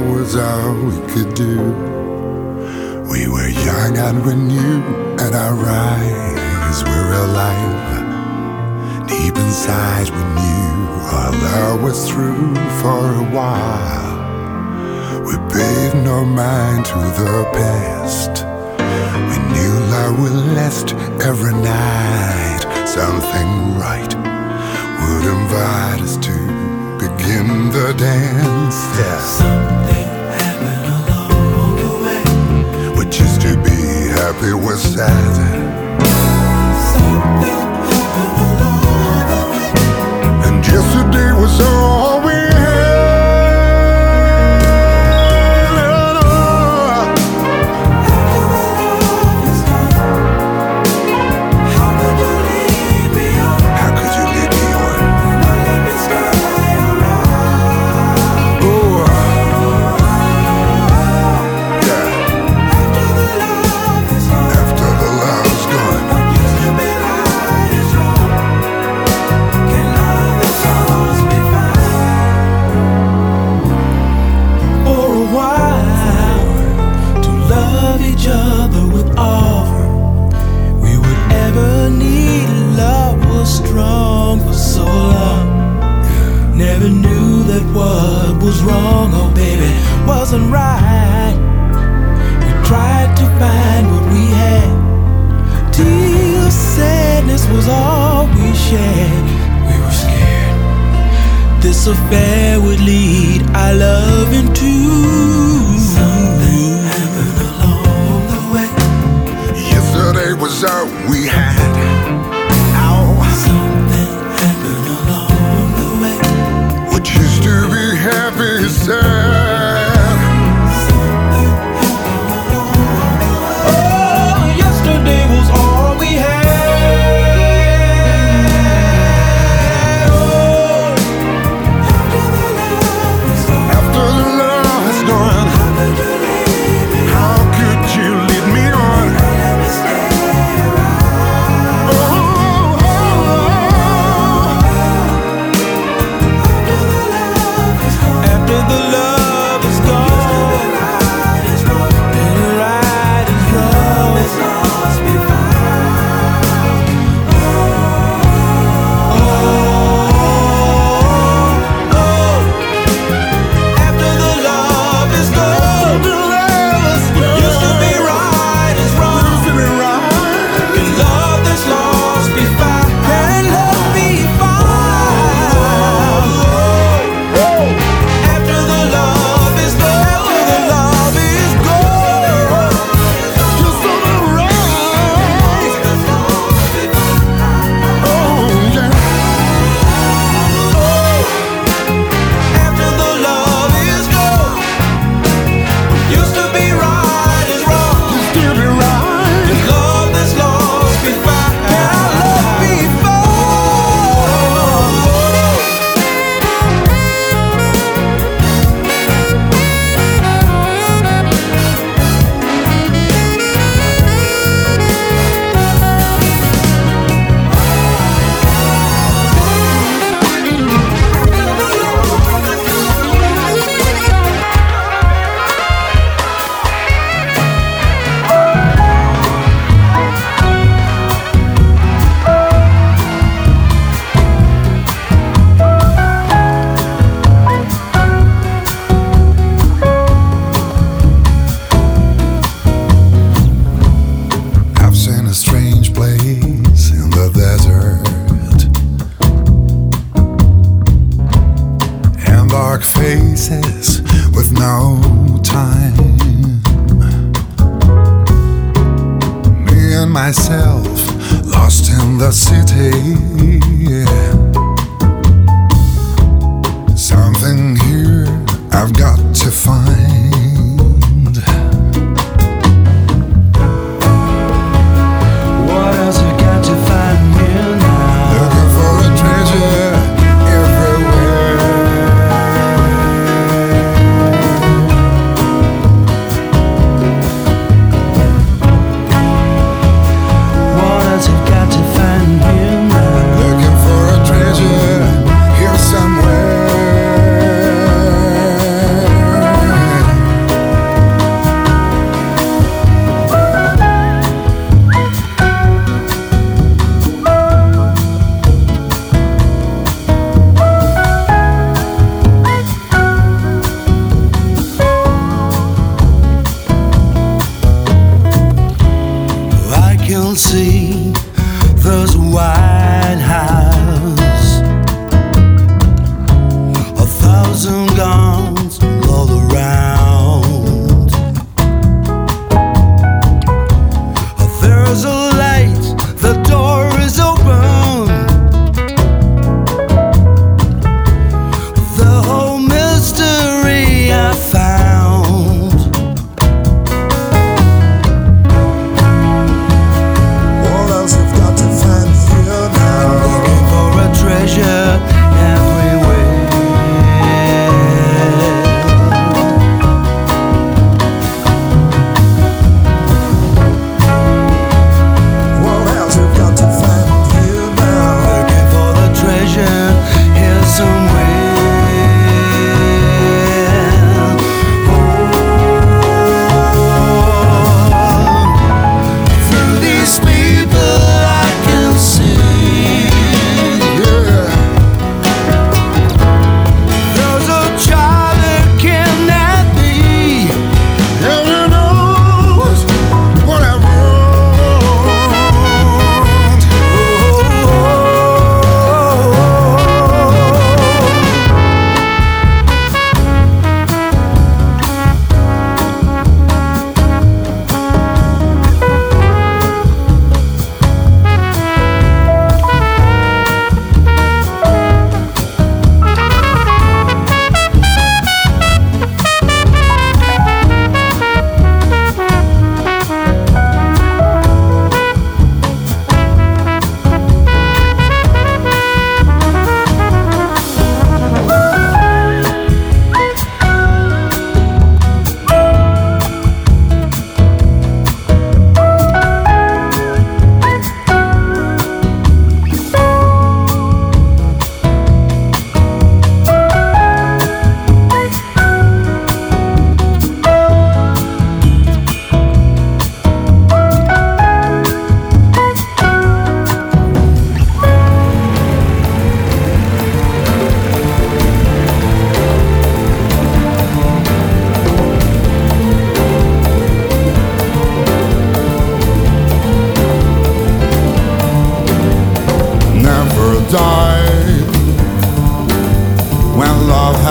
was all we could do. We were young and we knew, and our eyes were alive. Deep inside, we knew our love was through for a while. We paid no mind to the past. We knew love would last every night. Something right would invite us to begin the dance. Yeah. Something happened along the way. We used to be happy with sad. Something happened along the way. And yesterday was all wasn't right. We tried to find what we had. Till sadness was all we shared. We were scared. This affair would lead our love into.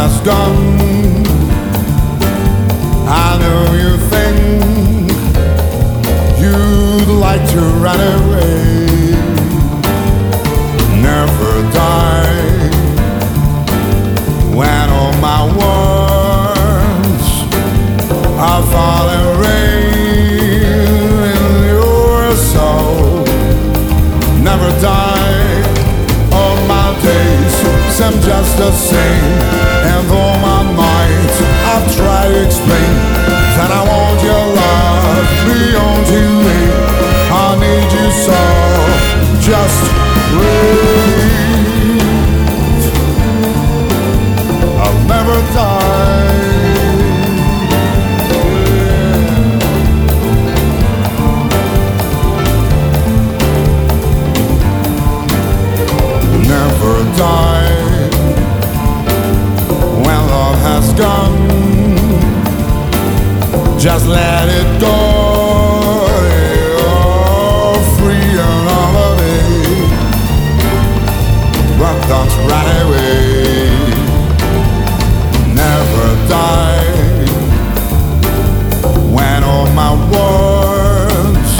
Has gone. I know you think you'd like to run away. Never die when all my words are falling rain in your soul. Never die. All my days seem just the same, explain that I want your love beyond today. I need you so. Just wait. I'll never die. Just let it go, free and. But run away. Never die when all my words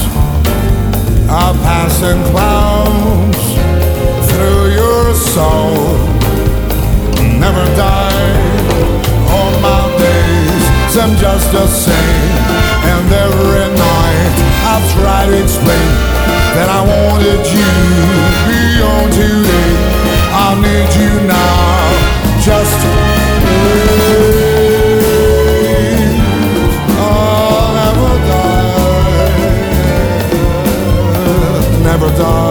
are passing clouds through your soul. Just the same. And every night I try to explain that I wanted you beyond today. I need you now. Just wait. I'll never die. Never die.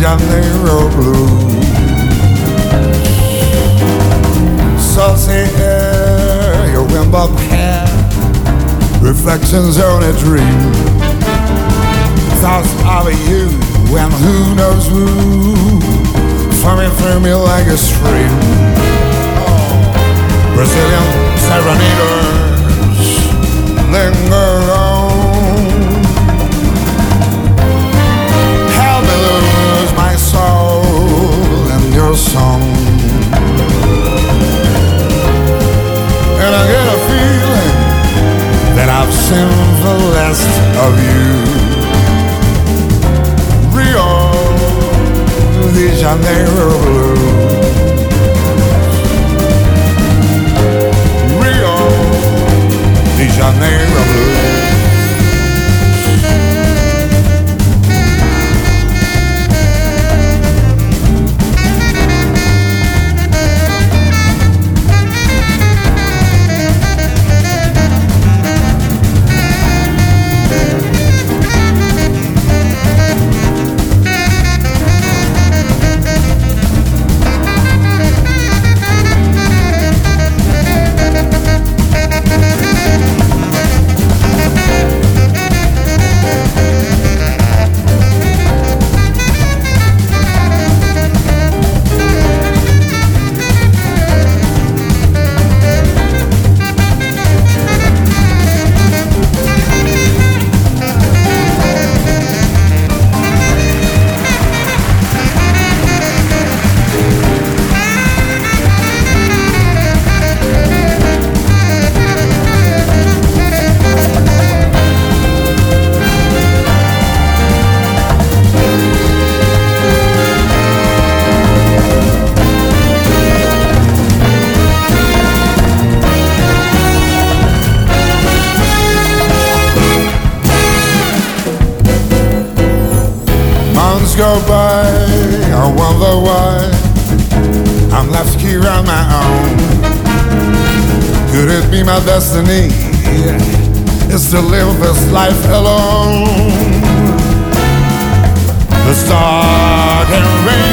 Janeiro blues. Saucy air, your wind up hair, reflections on a dream. Thoughts of you and who knows who, flowing through me like a stream. Brazilian serenaders linger on. a song. And I get a feeling that I've seen the last of you. Rio de Janeiro blues. Rio de Janeiro blues. to live this life alone. The dark and rain.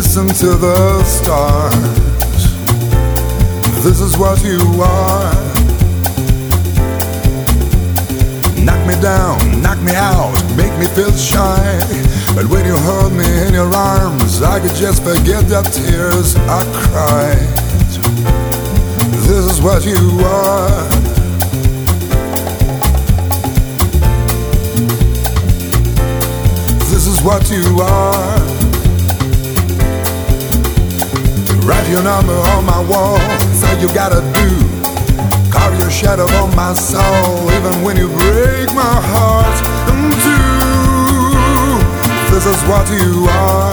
listen to the stars. This is what you are. Knock me down, knock me out, make me feel shy. But when you hold me in your arms, I could just forget the tears I cried. This is what you are. This is what you are. Write your number on my wall, so you gotta do. Carve your shadow on my soul, even when you break my heart in two. This is what you are.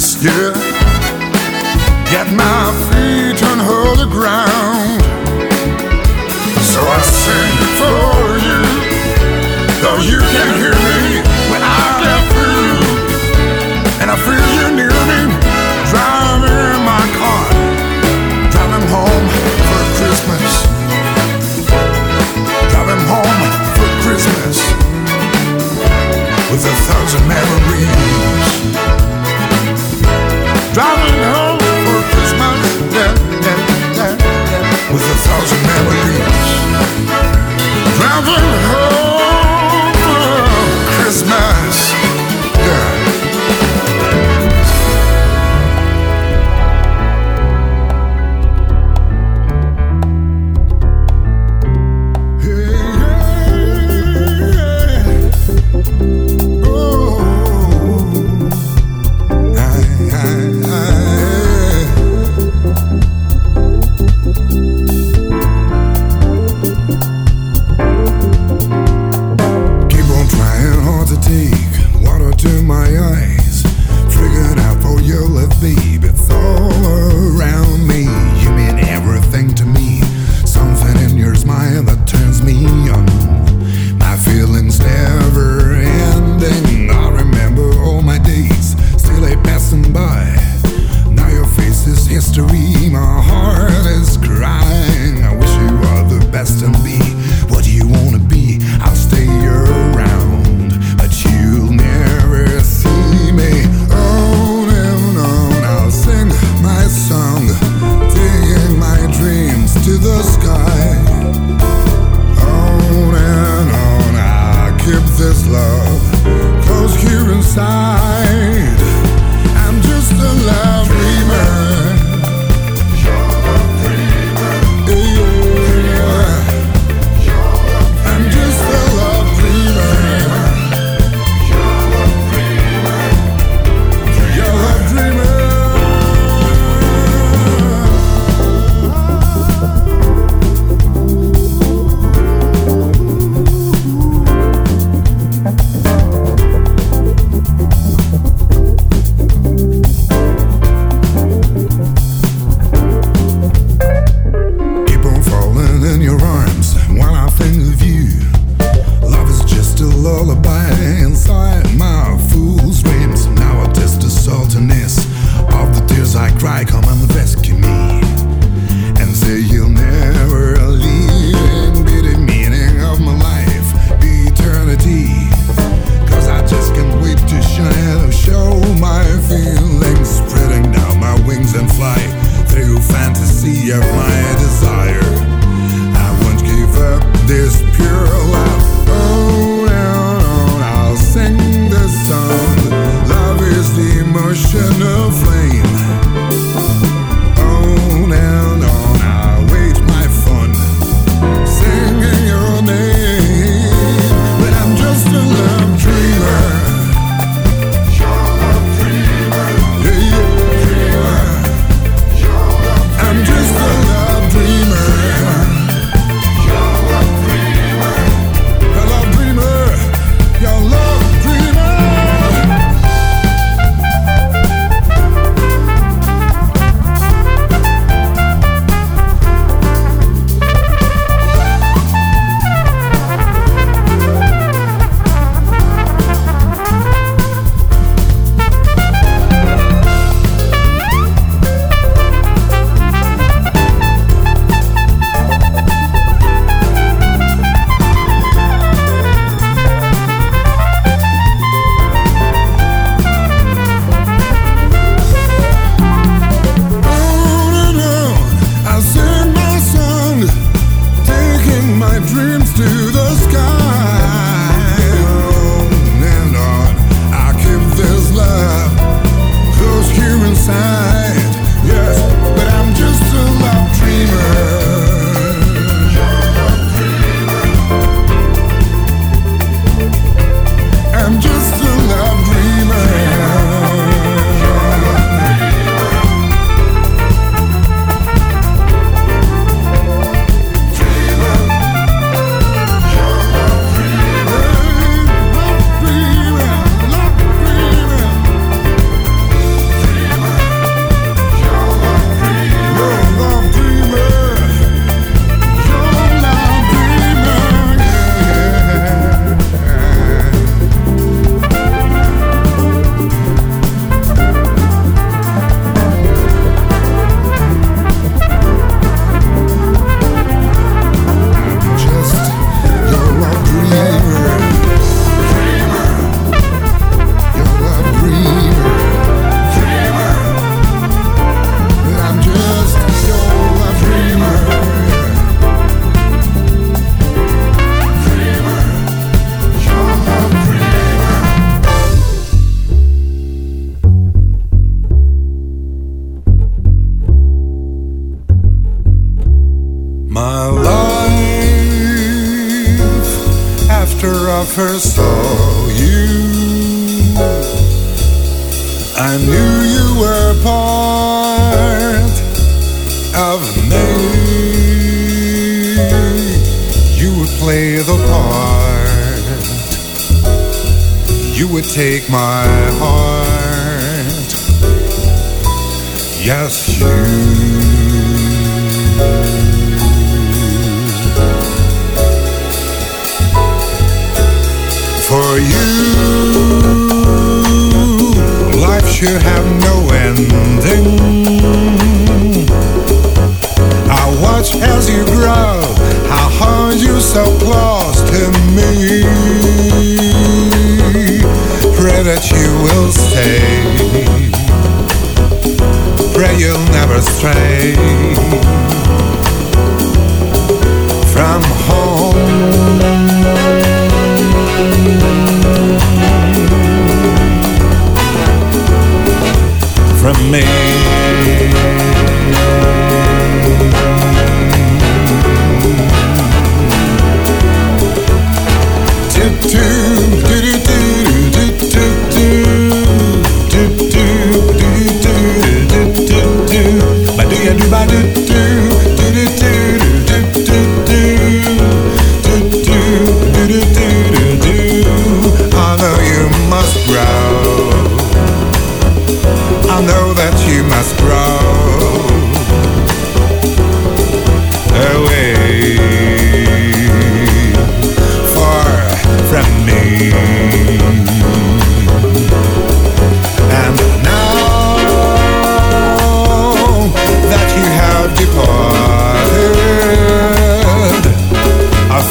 Christmas,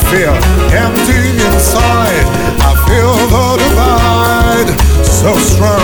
feel empty inside. I feel the divide so strong.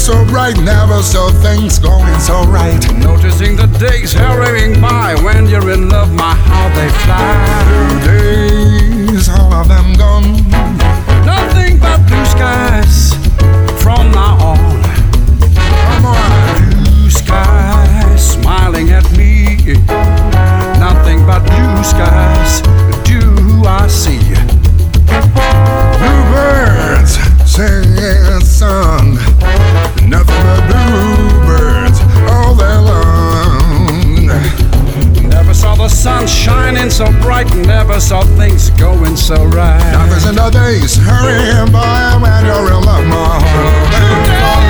so bright, never saw things going so right. Noticing the days hurrying by, when you're in love, my how they fly. Days, all of them gone. Nothing but blue skies from now on. Come on. Blue skies smiling at me. Nothing but blue skies do I see. Bluebirds singing a song. sun shining so bright, never saw things going so right. Now there's another days hurrying by when you're in love, my heart.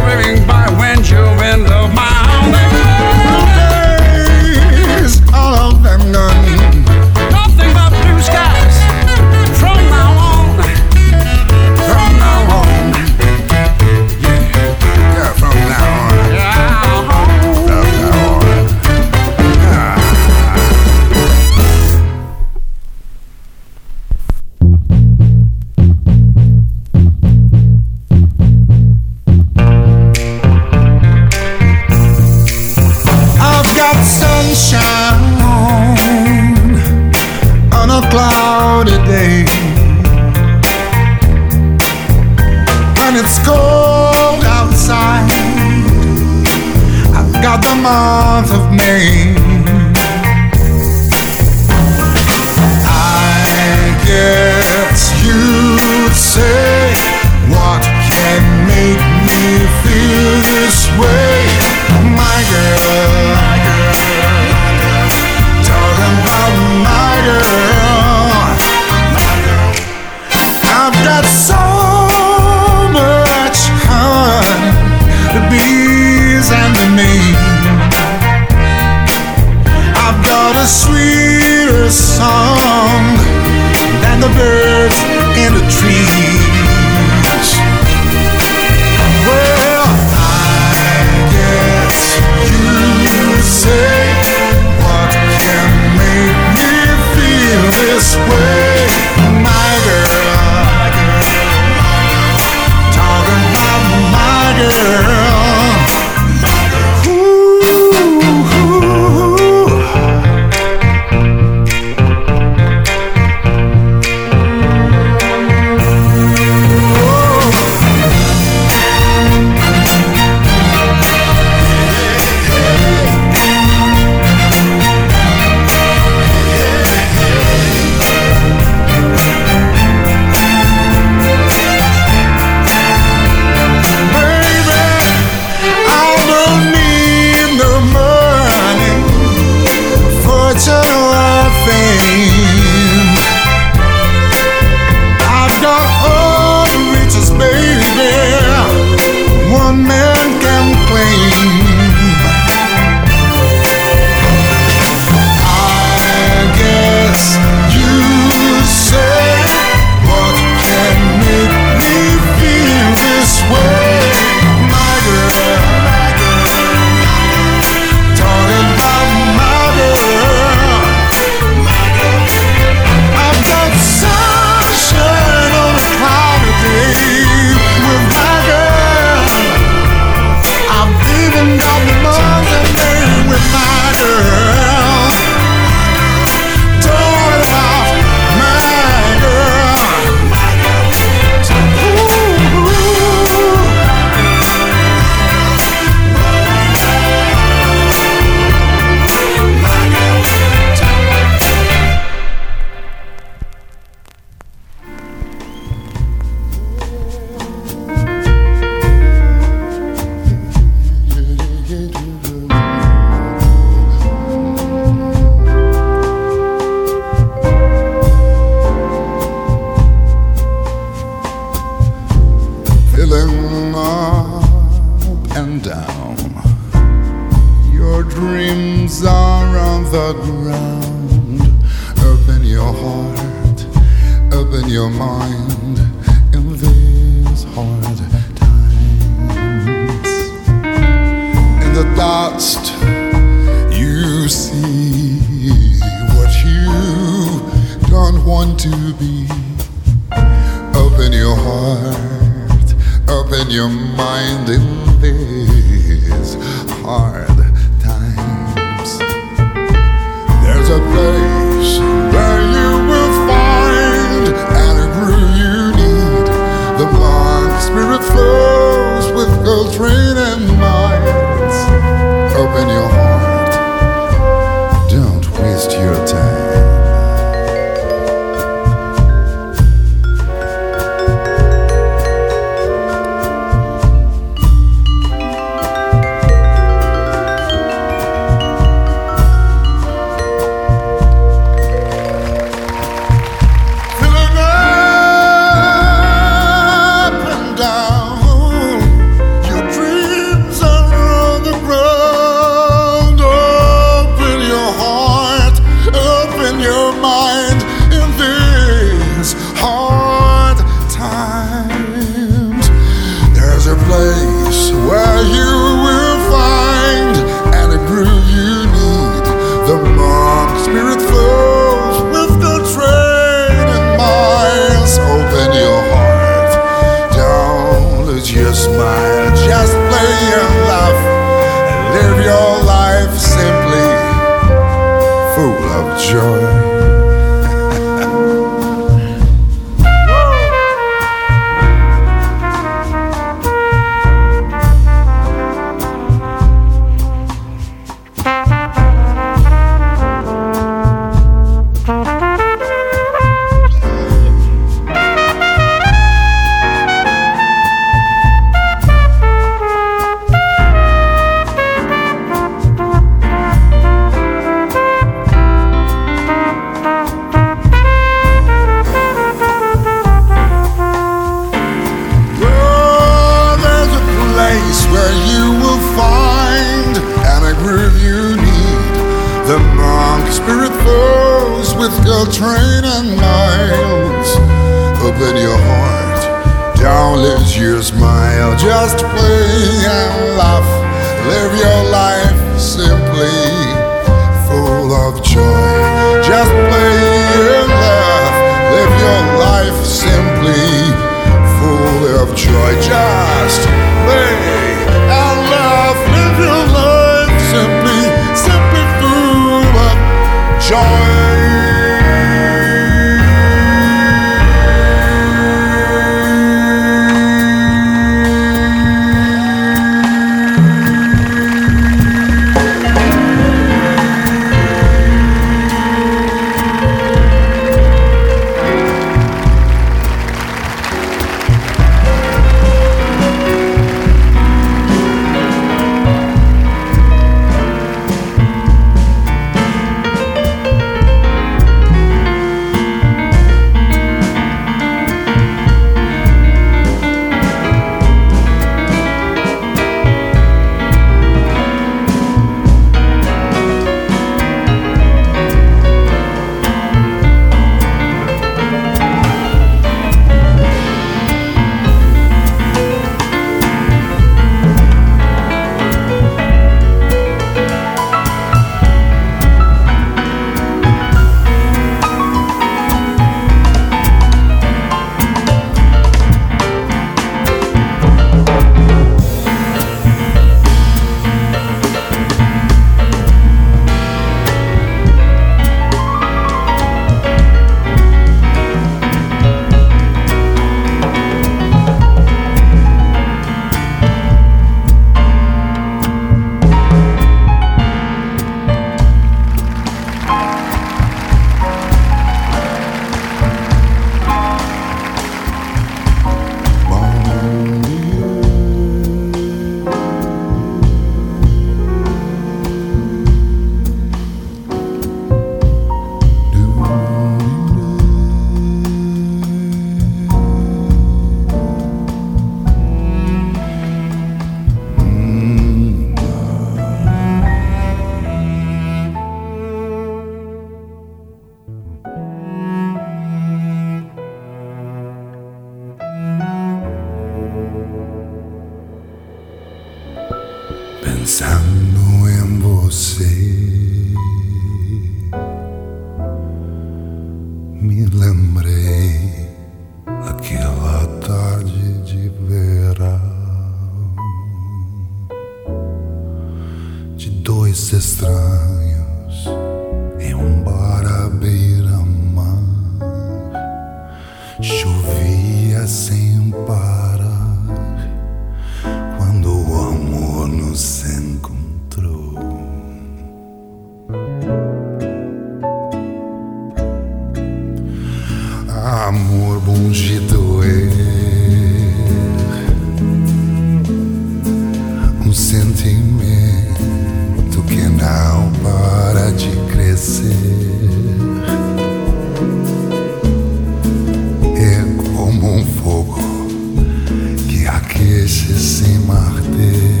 esquece sem marter.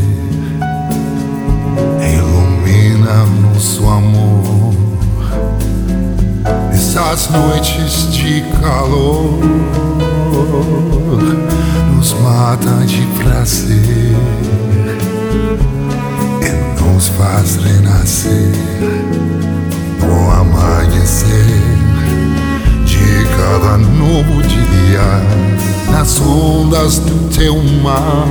Ilumina nosso amor nessas noites de calor. Nos mata de prazer e nos faz renascer no amanhecer cada novo dia nas ondas do teu mar.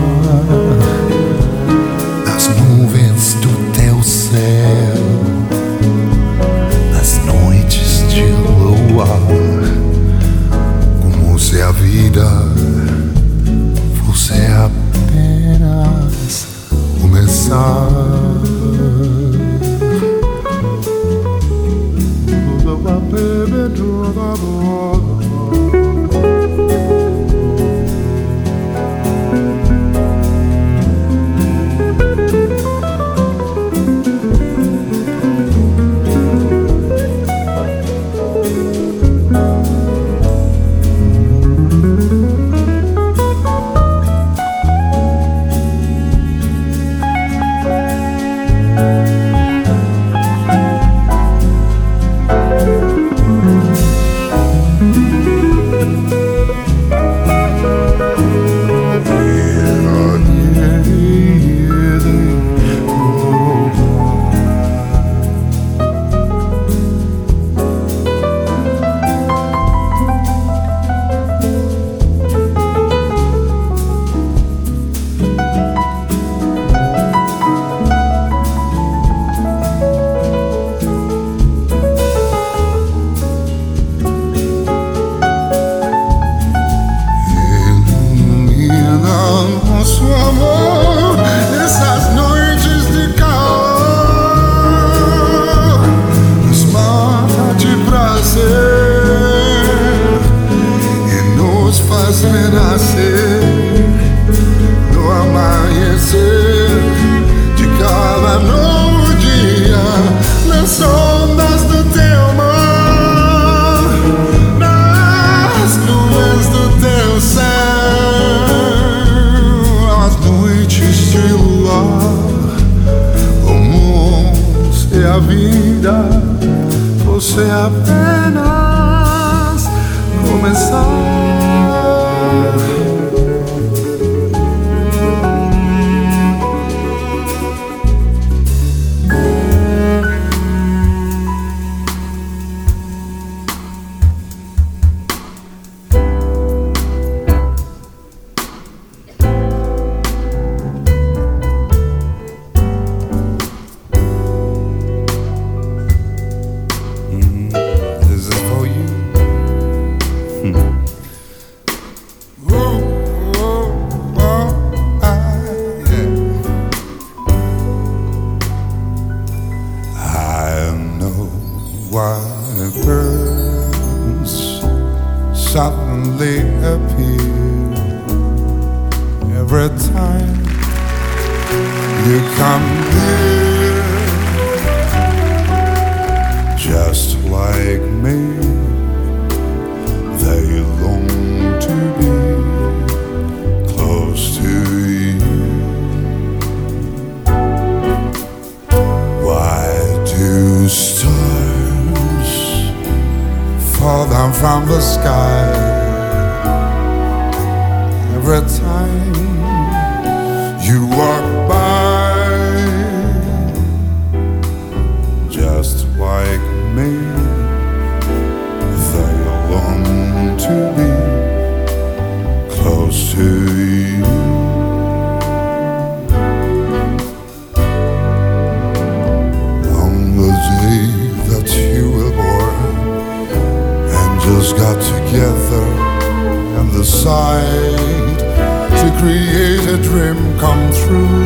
every time you walk by, just like me, they long to be close to you. just got together and the sigh create a dream come true.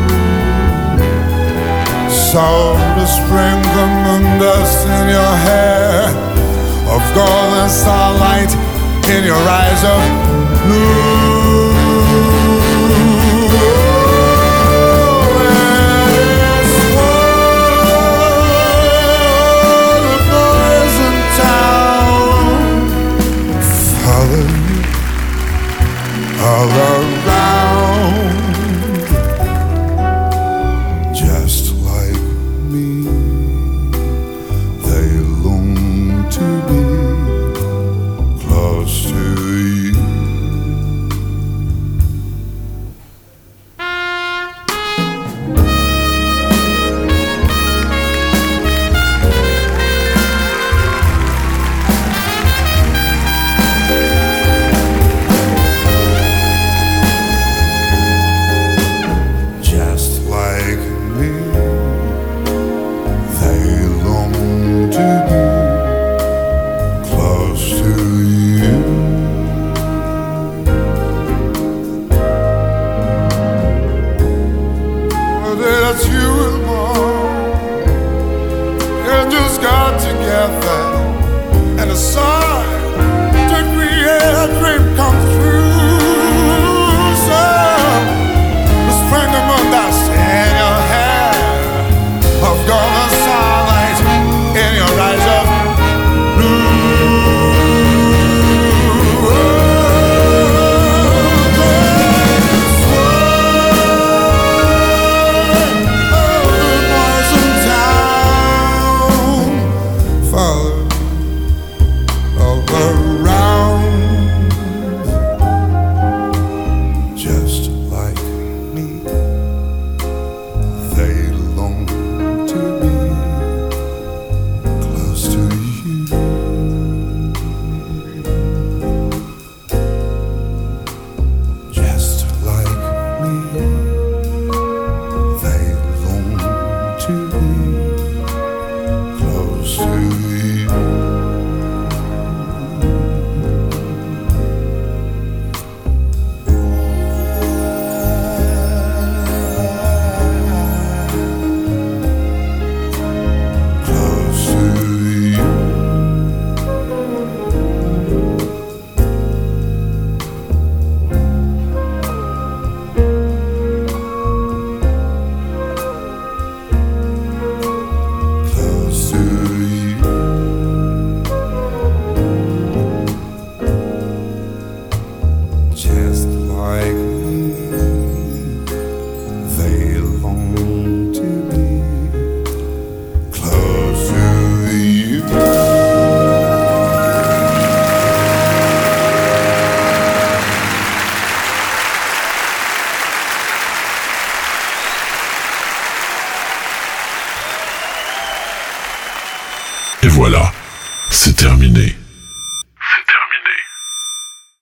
So the spring, the moon dust in your hair, of golden starlight in your eyes of blue.